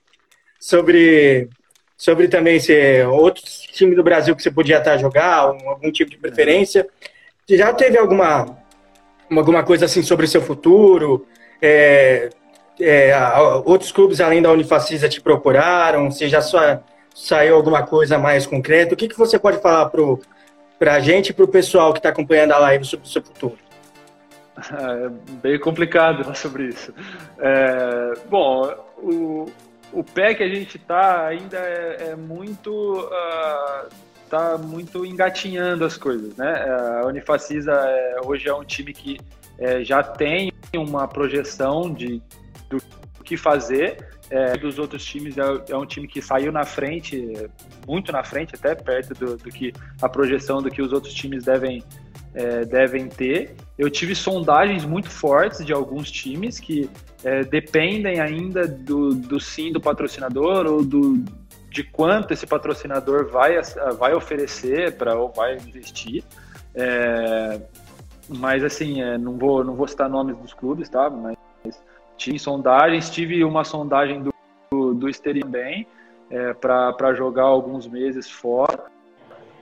sobre, sobre também se outros times do Brasil que você podia estar a jogar, algum tipo de preferência. Já teve alguma alguma coisa assim sobre seu futuro? É, é, outros clubes além da Unifacisa te procuraram? Se já só, saiu alguma coisa mais concreta? O que, que você pode falar para a gente e para o pessoal que está acompanhando a live sobre o seu futuro? É bem complicado falar sobre isso. É, bom, o, o pé que a gente tá ainda é, é muito. Uh, tá muito engatinhando as coisas, né? A Unifacisa é, hoje é um time que é, já tem uma projeção de do que fazer. É, dos outros times é, é, um time que saiu na frente, muito na frente, até perto do, do que a projeção do que os outros times devem é, devem ter. Eu tive sondagens muito fortes de alguns times que é, dependem ainda do, do sim do patrocinador ou do, de quanto esse patrocinador vai, vai oferecer para ou vai investir. É, mas assim, é, não, vou, não vou citar nomes dos clubes, tá? Mas tive sondagens, tive uma sondagem do, do, do também é, para jogar alguns meses fora.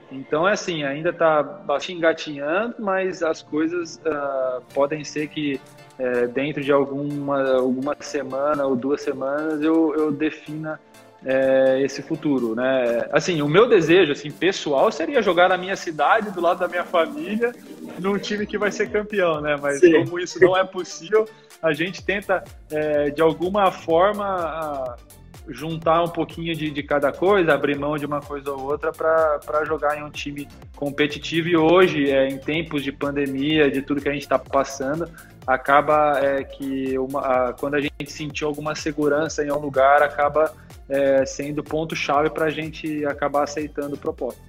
Então é assim, ainda está bastante engatinhando, mas as coisas uh, podem ser que é, dentro de alguma, alguma semana ou duas semanas eu, eu defina é, esse futuro, né? Assim, o meu desejo, assim, pessoal, seria jogar na minha cidade, do lado da minha família, num time que vai ser campeão, né? Mas Sim. como isso não é possível, a gente tenta, é, de alguma forma, juntar um pouquinho de, de cada coisa, abrir mão de uma coisa ou outra para jogar em um time competitivo. E hoje, é, em tempos de pandemia, de tudo que a gente está passando, acaba é, que uma, a, quando a gente sentiu alguma segurança em um lugar, acaba é, sendo ponto-chave para a gente acabar aceitando o propósito.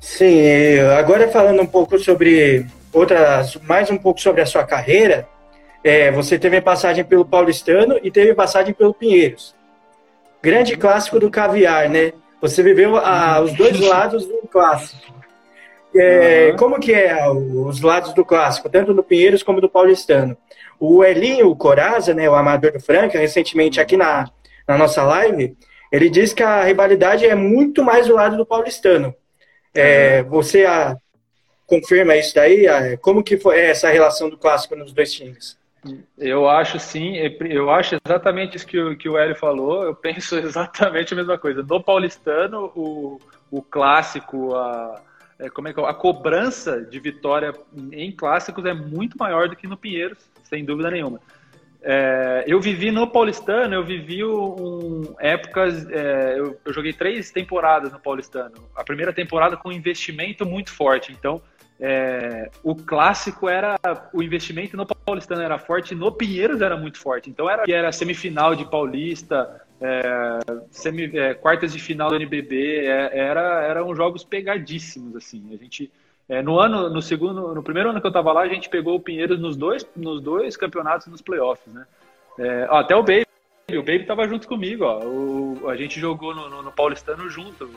Sim, agora falando um pouco sobre outras, mais um pouco sobre a sua carreira, é, você teve passagem pelo Paulistano e teve passagem pelo Pinheiros. Grande clássico do caviar, né? Você viveu ah, os dois lados do clássico. É, uhum. Como que é os lados do clássico, tanto do Pinheiros como do Paulistano? O Elinho Coraza, né, o amador do Franca, recentemente aqui na, na nossa live, ele disse que a rivalidade é muito mais do lado do paulistano. É, você a, confirma isso daí? Como que foi essa relação do clássico nos dois times? Eu acho sim, eu acho exatamente isso que o, que o Hélio falou, eu penso exatamente a mesma coisa. No paulistano, o, o clássico, a, é, como é que é, a cobrança de vitória em clássicos é muito maior do que no Pinheiros, sem dúvida nenhuma. É, eu vivi no Paulistano, eu vivi um, épocas. É, eu, eu, joguei três temporadas no Paulistano. A primeira temporada com um investimento muito forte. Então, é, o clássico era o investimento no Paulistano era forte, no Pinheiros era muito forte. Então era era semifinal de Paulista, é, semi, é, quartas de final do NBB, é, era eram jogos pegadíssimos assim. A gente é, no ano, no segundo, no primeiro ano que eu estava lá, a gente pegou o Pinheiros nos dois, nos dois campeonatos nos playoffs, né? É, ó, até o Baby, o Baby estava junto comigo, ó. O, a gente jogou no, no, no Paulistano junto.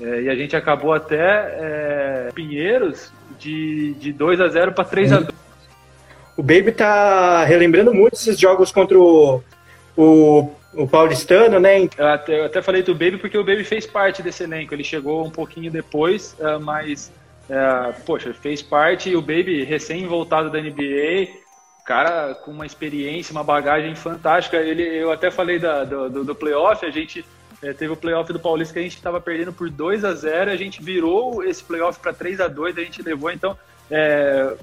É, e a gente acabou até é, Pinheiros de, de 2 a 0 para 3 a 2 O Baby tá relembrando muito esses jogos contra o, o, o Paulistano, né? Eu até, eu até falei do Baby porque o Baby fez parte desse elenco. Ele chegou um pouquinho depois, uh, mas, uh, poxa, fez parte. O Baby, recém voltado da NBA, cara com uma experiência, uma bagagem fantástica. Ele, eu até falei da, do, do, do playoff, a gente é, teve o playoff do Paulista que a gente estava perdendo por 2 a 0 a gente virou esse playoff para 3 a 2 a gente levou. Então, é,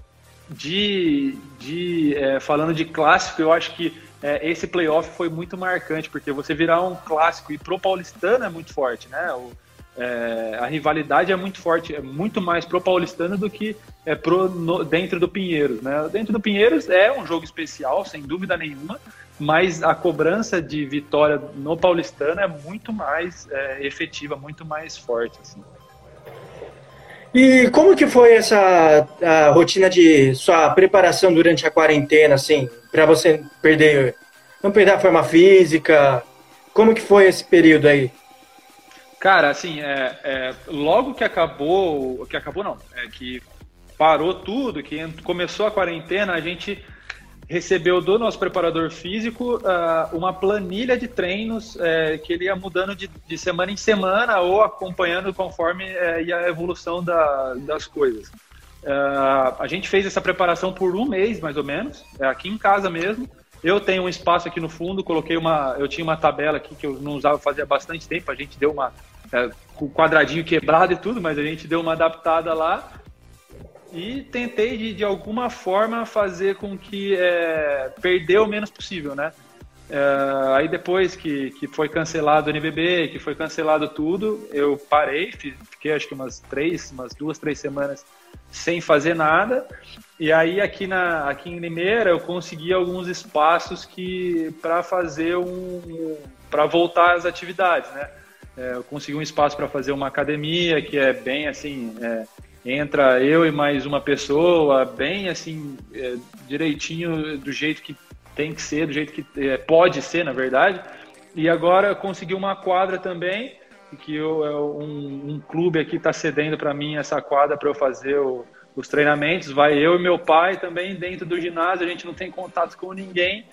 de, de é, falando de clássico, eu acho que é, esse playoff foi muito marcante, porque você virar um clássico e pro paulistano é muito forte, né? O, é, a rivalidade é muito forte, é muito mais pro paulistano do que é pro, no, dentro do Pinheiros, né? Dentro do Pinheiros é um jogo especial, sem dúvida nenhuma, mas a cobrança de vitória no paulistano é muito mais é, efetiva, muito mais forte. Assim. E como que foi essa a rotina de sua preparação durante a quarentena, assim, para você perder, não perder a forma física? Como que foi esse período aí? Cara, assim, é, é, logo que acabou, que acabou não, é que parou tudo, que começou a quarentena, a gente recebeu do nosso preparador físico uh, uma planilha de treinos uh, que ele ia mudando de, de, semana em semana ou acompanhando conforme uh, ia a evolução da, das coisas. Uh, a gente fez essa preparação por um mês, mais ou menos, aqui em casa mesmo. Eu tenho um espaço aqui no fundo, coloquei uma. Eu tinha uma tabela aqui que eu não usava fazia bastante tempo, a gente deu uma. Com o quadradinho quebrado e tudo, mas a gente deu uma adaptada lá e tentei de, de alguma forma fazer com que é, perder o menos possível, né? Uh, aí depois que, que foi cancelado o NBB, que foi cancelado tudo, eu parei, fiquei acho que umas três, umas duas, três semanas sem fazer nada. E aí aqui na aqui em Limeira eu consegui alguns espaços que para fazer um para voltar às atividades, né? É, eu consegui um espaço para fazer uma academia que é bem assim, é, entra eu e mais uma pessoa, bem assim, é, direitinho do jeito que tem que ser, do jeito que é, pode ser, na verdade. E agora consegui uma quadra também, que eu, é um, um clube aqui está cedendo para mim essa quadra para eu fazer o, os treinamentos. Vai eu e meu pai também dentro do ginásio, a gente não tem contato com ninguém.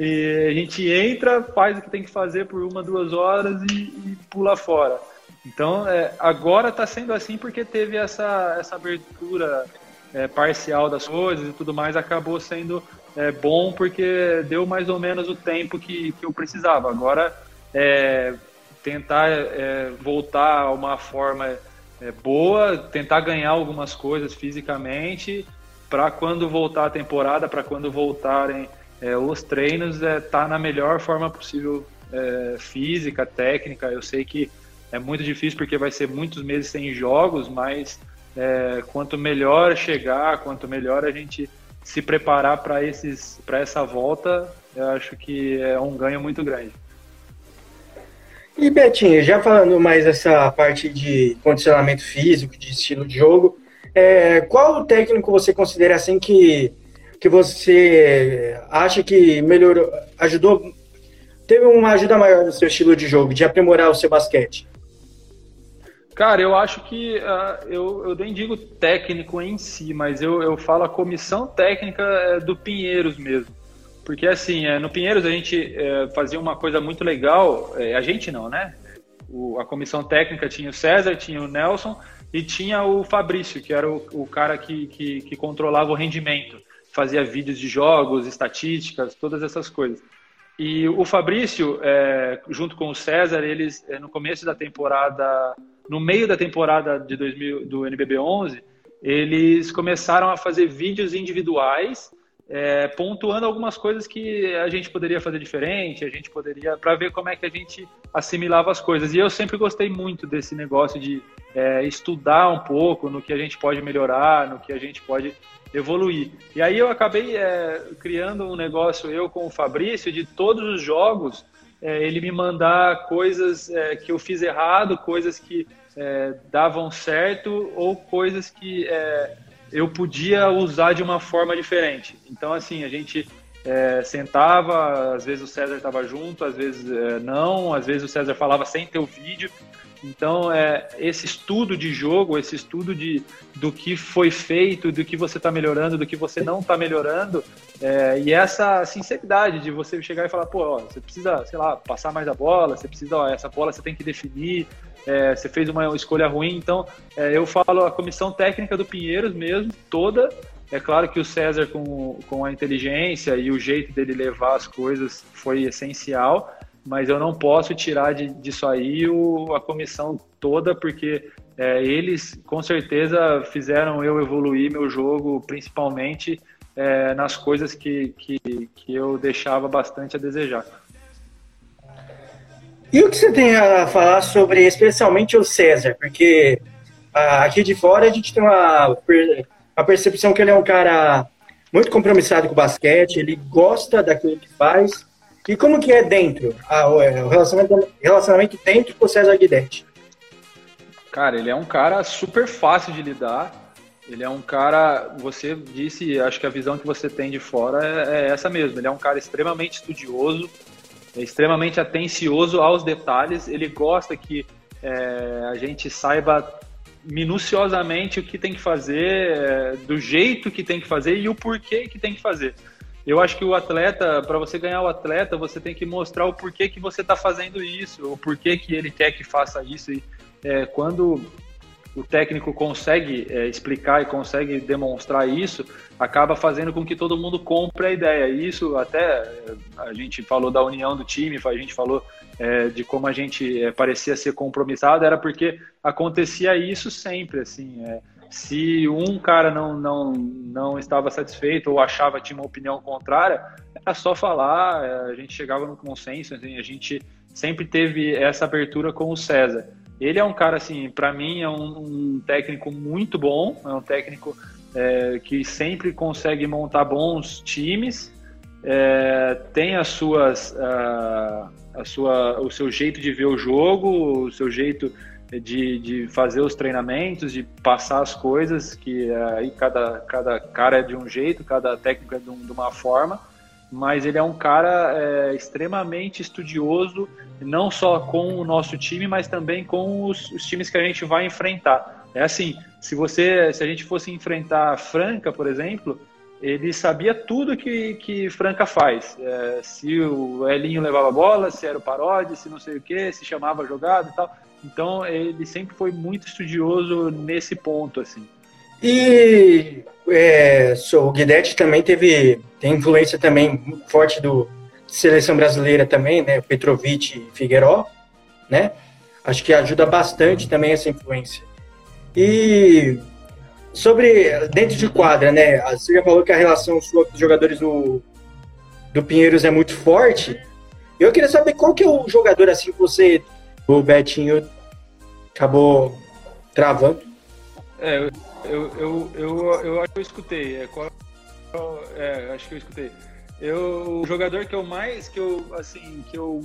E a gente entra, faz o que tem que fazer por uma, duas horas e, e pula fora. Então, é, agora está sendo assim porque teve essa, essa abertura é, parcial das coisas e tudo mais, acabou sendo é, bom porque deu mais ou menos o tempo que, que eu precisava. Agora, é, tentar é, voltar a uma forma é, boa, tentar ganhar algumas coisas fisicamente, para quando voltar a temporada, para quando voltarem é, os treinos, é, tá na melhor forma possível é, física, técnica. Eu sei que é muito difícil porque vai ser muitos meses sem jogos, mas é, quanto melhor chegar, quanto melhor a gente se preparar para esses para essa volta, eu acho que é um ganho muito grande. E Betinho, já falando mais essa parte de condicionamento físico, de estilo de jogo, é, qual técnico você considera assim que que você acha que melhorou, ajudou, teve uma ajuda maior no seu estilo de jogo, de aprimorar o seu basquete? Cara, eu acho que uh, eu, eu nem digo técnico em si, mas eu, eu falo a comissão técnica é, do Pinheiros mesmo. Porque assim, é, no Pinheiros a gente é, fazia uma coisa muito legal, é, a gente não, né? O, a comissão técnica tinha o César, tinha o Nelson e tinha o Fabrício, que era o, o cara que, que, que controlava o rendimento fazia vídeos de jogos, estatísticas, todas essas coisas. E o Fabrício, é, junto com o César, eles é, no começo da temporada, no meio da temporada de 2000 do NBB 11, eles começaram a fazer vídeos individuais, é, pontuando algumas coisas que a gente poderia fazer diferente, a gente poderia para ver como é que a gente assimilava as coisas. E eu sempre gostei muito desse negócio de é, estudar um pouco no que a gente pode melhorar, no que a gente pode evoluir. E aí eu acabei é, criando um negócio, eu com o Fabrício, de todos os jogos, é, ele me mandar coisas é, que eu fiz errado, coisas que é, davam certo ou coisas que é, eu podia usar de uma forma diferente. Então, assim, a gente é, sentava, às vezes o César estava junto, às vezes não, às vezes o César falava sem ter o vídeo. Então, é, esse estudo de jogo, esse estudo de, do que foi feito, do que você está melhorando, do que você não está melhorando, é, e essa sinceridade de você chegar e falar, pô, ó, você precisa, sei lá, passar mais a bola, você precisa, ó, essa bola você tem que definir, é, você fez uma escolha ruim. Então, é, eu falo a comissão técnica do Pinheiros mesmo, toda. É claro que o César, com, com a inteligência e o jeito dele levar as coisas, foi essencial mas eu não posso tirar de, disso aí o, a comissão toda, porque é, eles com certeza fizeram eu evoluir meu jogo, principalmente é, nas coisas que, que, que eu deixava bastante a desejar. E o que você tem a falar sobre especialmente o César? Porque aqui de fora a gente tem uma, a percepção que ele é um cara muito compromissado com o basquete, ele gosta daquilo que faz, e como que é dentro, a, é, o relacionamento, relacionamento dentro com o César Guidetti? Cara, ele é um cara super fácil de lidar. Ele é um cara, você disse, acho que a visão que você tem de fora é, é essa mesmo. Ele é um cara extremamente estudioso, é extremamente atencioso aos detalhes. Ele gosta que é, a gente saiba minuciosamente o que tem que fazer, é, do jeito que tem que fazer e o porquê que tem que fazer. Eu acho que o atleta, para você ganhar o atleta, você tem que mostrar o porquê que você está fazendo isso, o porquê que ele quer que faça isso. E é, quando o técnico consegue é, explicar e consegue demonstrar isso, acaba fazendo com que todo mundo compre a ideia. Isso até é, a gente falou da união do time, a gente falou é, de como a gente é, parecia ser compromissado, era porque acontecia isso sempre, assim. É, Se um cara não, não, não estava satisfeito ou achava tinha uma opinião contrária, era só falar, a gente chegava no consenso, assim, a gente sempre teve essa abertura com o César. Ele é um cara, assim, para mim é um, um, técnico muito bom, é um técnico é, que sempre consegue montar bons times, é, tem as suas, a, a, sua, o seu jeito de ver o jogo, o seu jeito de, de fazer os treinamentos, de passar as coisas, que aí cada, cada cara é de um jeito, cada técnico é de, um, de uma forma, mas ele é um cara é, extremamente estudioso, não só com o nosso time, mas também com os, os, times que a gente vai enfrentar. É assim, se você, se a gente fosse enfrentar Franca, por exemplo, ele sabia tudo que, que Franca faz. É, se o Elinho levava a bola, se era o Parodi, se não sei o que, se chamava jogado e tal. Então ele sempre foi muito estudioso nesse ponto, assim. E é, o Guidetti também teve tem influência também forte do seleção brasileira também, né? Petrovic e Figueiró, né? Acho que ajuda bastante também essa influência. E sobre dentro de quadra, né? Você já falou que a relação sua com os jogadores do, do Pinheiros é muito forte. Eu queria saber qual que é o jogador assim que você, o Betinho, acabou travando. É, eu, eu, eu, eu, acho que eu escutei. É, qual, é, acho que eu escutei. Eu, o jogador que eu mais, que eu, assim, que eu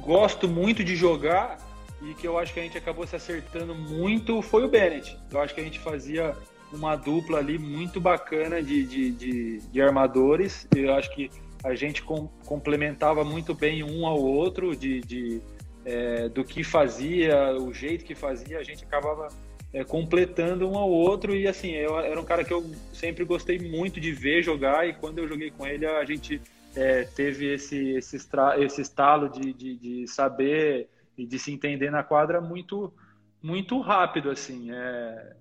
gosto muito de jogar e que eu acho que a gente acabou se acertando muito foi o Bennett. Eu acho que a gente fazia uma dupla ali muito bacana de, de, de, de armadores. Eu acho que a gente com, complementava muito bem um ao outro de, de é, do que fazia, o jeito que fazia, a gente acabava é, completando um ao outro. E assim, eu era um cara que eu sempre gostei muito de ver jogar. E quando eu joguei com ele a gente é, teve esse, esse, esse estalo de, de, de, saber e de se entender na quadra muito muito rápido assim. É,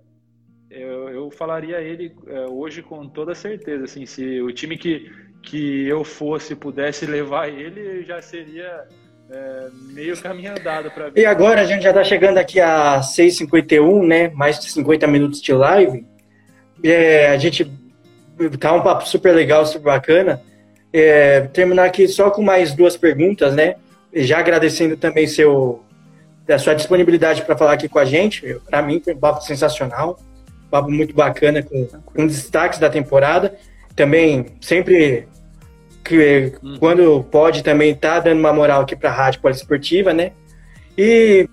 eu, eu falaria ele é, hoje com toda certeza. Assim, se o time que, que eu fosse pudesse levar ele, já seria é, meio caminho andado para E agora a gente já está chegando aqui a 6h51, né? Mais de 50 minutos de live. É, a gente tá um papo super legal, super bacana. É, terminar aqui só com mais duas perguntas, né? Já agradecendo também seu, a sua disponibilidade para falar aqui com a gente. Para mim foi um papo sensacional papo muito bacana com, com destaques da temporada. Também sempre que uhum. quando pode também tá dando uma moral aqui para a Rádio Poliesportiva, né? E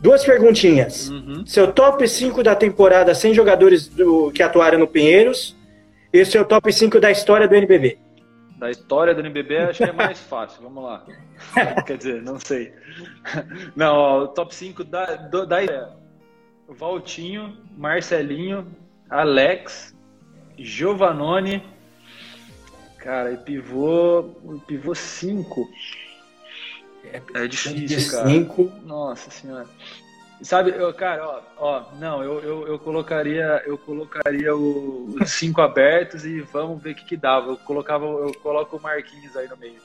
duas perguntinhas. Uhum. Seu top 5 da temporada sem jogadores do, que atuaram no Pinheiros e seu top 5 da história do NBB. Da história do NBB acho que é mais fácil. Vamos lá. Quer dizer, não sei. Não, ó, top 5 da, do, da Valtinho, Marcelinho, Alex, Giovanoni. Cara, e pivô. Pivô 5. É, é difícil, cara. Cinco. Nossa senhora. Sabe, eu, cara, ó, ó, não, eu, eu, eu colocaria, eu colocaria o, os cinco abertos e vamos ver o que, que dava. Eu colocava, eu coloco o Marquinhos aí no meio.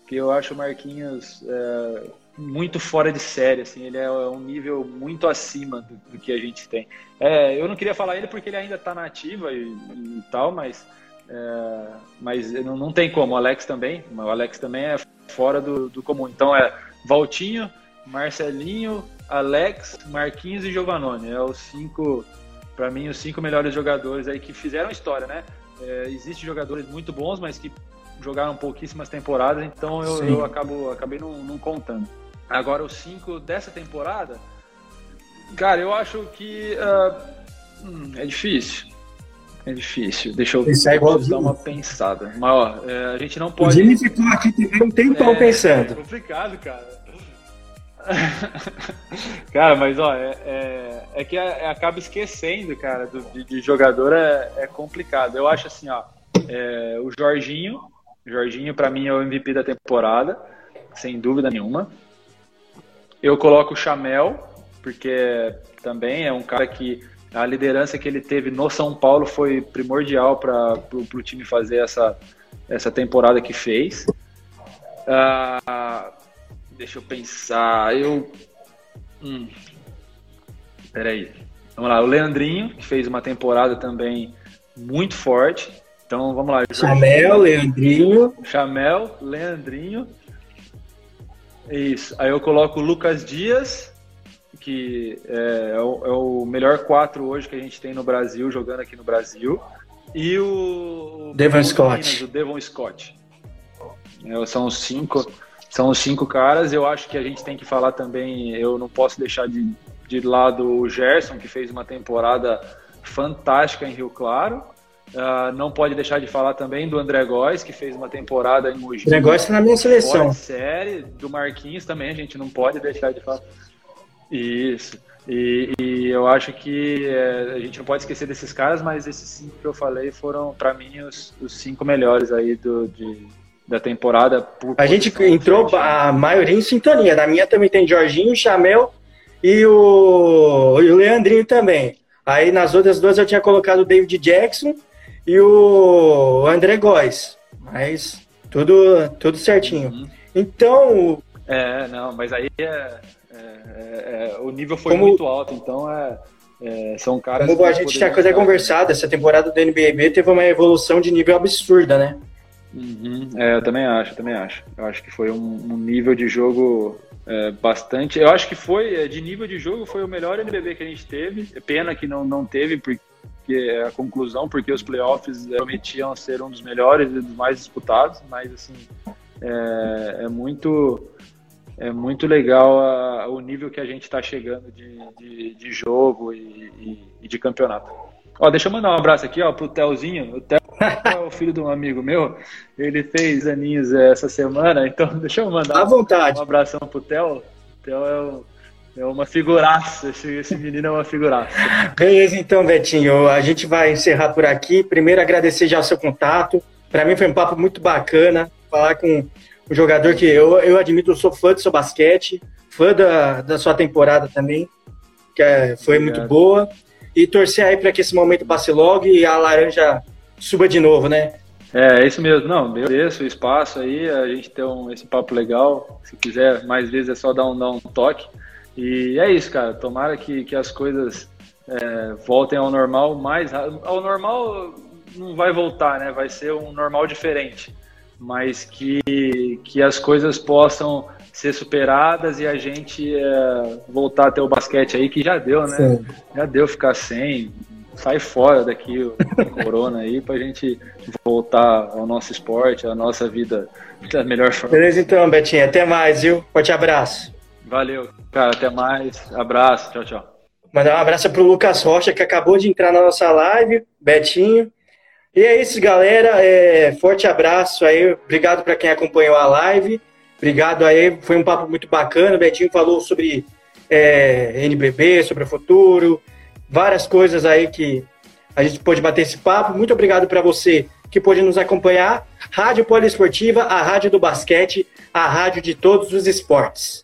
Porque eu acho o Marquinhos. É, muito fora de série, assim, ele é um nível muito acima do, do que a gente tem. É, eu não queria falar ele porque ele ainda está na ativa e, e, tal, mas, é, mas não, não, tem como. O Alex também, o Alex também é fora do, do comum. Então é Valtinho, Marcelinho, Alex, Marquinhos e Giovanoni. É os cinco, para mim, os cinco melhores jogadores aí que fizeram história, né? É, Existem jogadores muito bons, mas que jogaram pouquíssimas temporadas, então eu, eu acabo, acabei não, não contando. Agora, os cinco dessa temporada, cara, eu acho que uh, hum, é difícil. É difícil. Deixa eu, Isso é dar uma pensada. Mas, ó, é, a gente não pode. O Jimmy ficou aqui também um tempão é, pensando. É complicado, cara. cara, mas ó, é, é, é que é, acaba esquecendo, cara, do, de, de jogador é, é, complicado. Eu acho assim, ó, é, o Jorginho, Jorginho para mim é o MVP da temporada, sem dúvida nenhuma. Eu coloco o Chamel, porque também é um cara que a liderança que ele teve no São Paulo foi primordial para o time fazer essa, essa temporada que fez. Uh, deixa eu pensar. Eu. Hum, peraí. Vamos lá, o Leandrinho, que fez uma temporada também muito forte. Então vamos lá. Chamel, Leandrinho. Chamel, Leandrinho. Isso. Aí eu coloco o Lucas Dias, que é, é, o, é, o, melhor quatro hoje que a gente tem no Brasil, jogando aqui no Brasil. E o. Devon Scott. Minas, o Devon Scott. É, são os cinco. São os cinco caras. Eu acho que a gente tem que falar também. Eu não posso deixar de, de lado o Gerson, que fez uma temporada fantástica em Rio Claro. Uh, não pode deixar de falar também do André Góes, que fez uma temporada em Mogi. André Góes está na minha seleção. série, do Marquinhos também, a gente não pode deixar de falar. Isso. E, e eu acho que é, a gente não pode esquecer desses caras, mas esses cinco que eu falei foram, para mim, os, os, cinco melhores aí do, de, da temporada. a gente entrou a maioria em sintonia. Na minha também tem Jorginho, Chamel e o, e o Leandrinho também. Aí nas outras duas eu tinha colocado o David Jackson e o André Góes. Mas tudo, tudo certinho. Uhum. Então. É, não, mas aí é, é, é, é o nível foi como, muito alto, então é, é são caras. Como a gente já até conversado, essa temporada do NBB teve uma evolução de nível absurda, né? Uhum, é, eu também acho, eu também acho. Eu acho que foi um, um nível de jogo é, bastante. Eu acho que foi, de nível de jogo, foi o melhor NBB que a gente teve. É pena que não, não teve, porque é a conclusão, porque os playoffs prometiam ser um dos melhores e dos mais disputados, mas assim é, é muito é muito legal a, o nível que a gente está chegando de, de, de jogo e, e, e, de campeonato. Ó, deixa eu mandar um abraço aqui ó, pro Telzinho. O Tel é o filho de um amigo meu. Ele fez aninhos essa semana, então deixa eu mandar à vontade. um abração pro Tel. O Tel é o é uma figuraça, esse, esse menino é uma figuraça. Beleza, então, Betinho, a gente vai encerrar por aqui. Primeiro, agradecer já o seu contato. Para mim foi um papo muito bacana falar com um jogador que eu, eu admito, eu sou fã do seu basquete, fã da, da sua temporada também, que é, foi Obrigado. muito boa. E torcer aí para que esse momento passe logo e a laranja suba de novo, né? É, é isso mesmo. Não, agradeço o espaço aí, a gente tem um, esse papo legal. Se quiser mais vezes é só dar um, dar um toque. E é isso, cara. Tomara que, que as coisas é, voltem ao normal mais Ao normal não vai voltar, né? Vai ser um normal diferente. Mas que, que as coisas possam ser superadas e a gente é, voltar a ter o basquete aí, que já deu, né? Sim. Já deu ficar sem. Sai fora daqui o corona aí pra gente voltar ao nosso esporte, à nossa vida da melhor forma. Beleza então, Betinho. Até mais, viu? Forte abraço. Valeu, cara. Até mais. Abraço. Tchau, tchau. Mandar um abraço pro Lucas Rocha, que acabou de entrar na nossa live, Betinho. E é isso, galera. É, forte abraço aí. Obrigado para quem acompanhou a live. Obrigado aí. Foi um papo muito bacana. O Betinho falou sobre é, NBB, sobre o futuro, várias coisas aí que a gente pôde bater esse papo. Muito obrigado para você que pôde nos acompanhar. Rádio Poliesportiva, a rádio do basquete, a rádio de todos os esportes.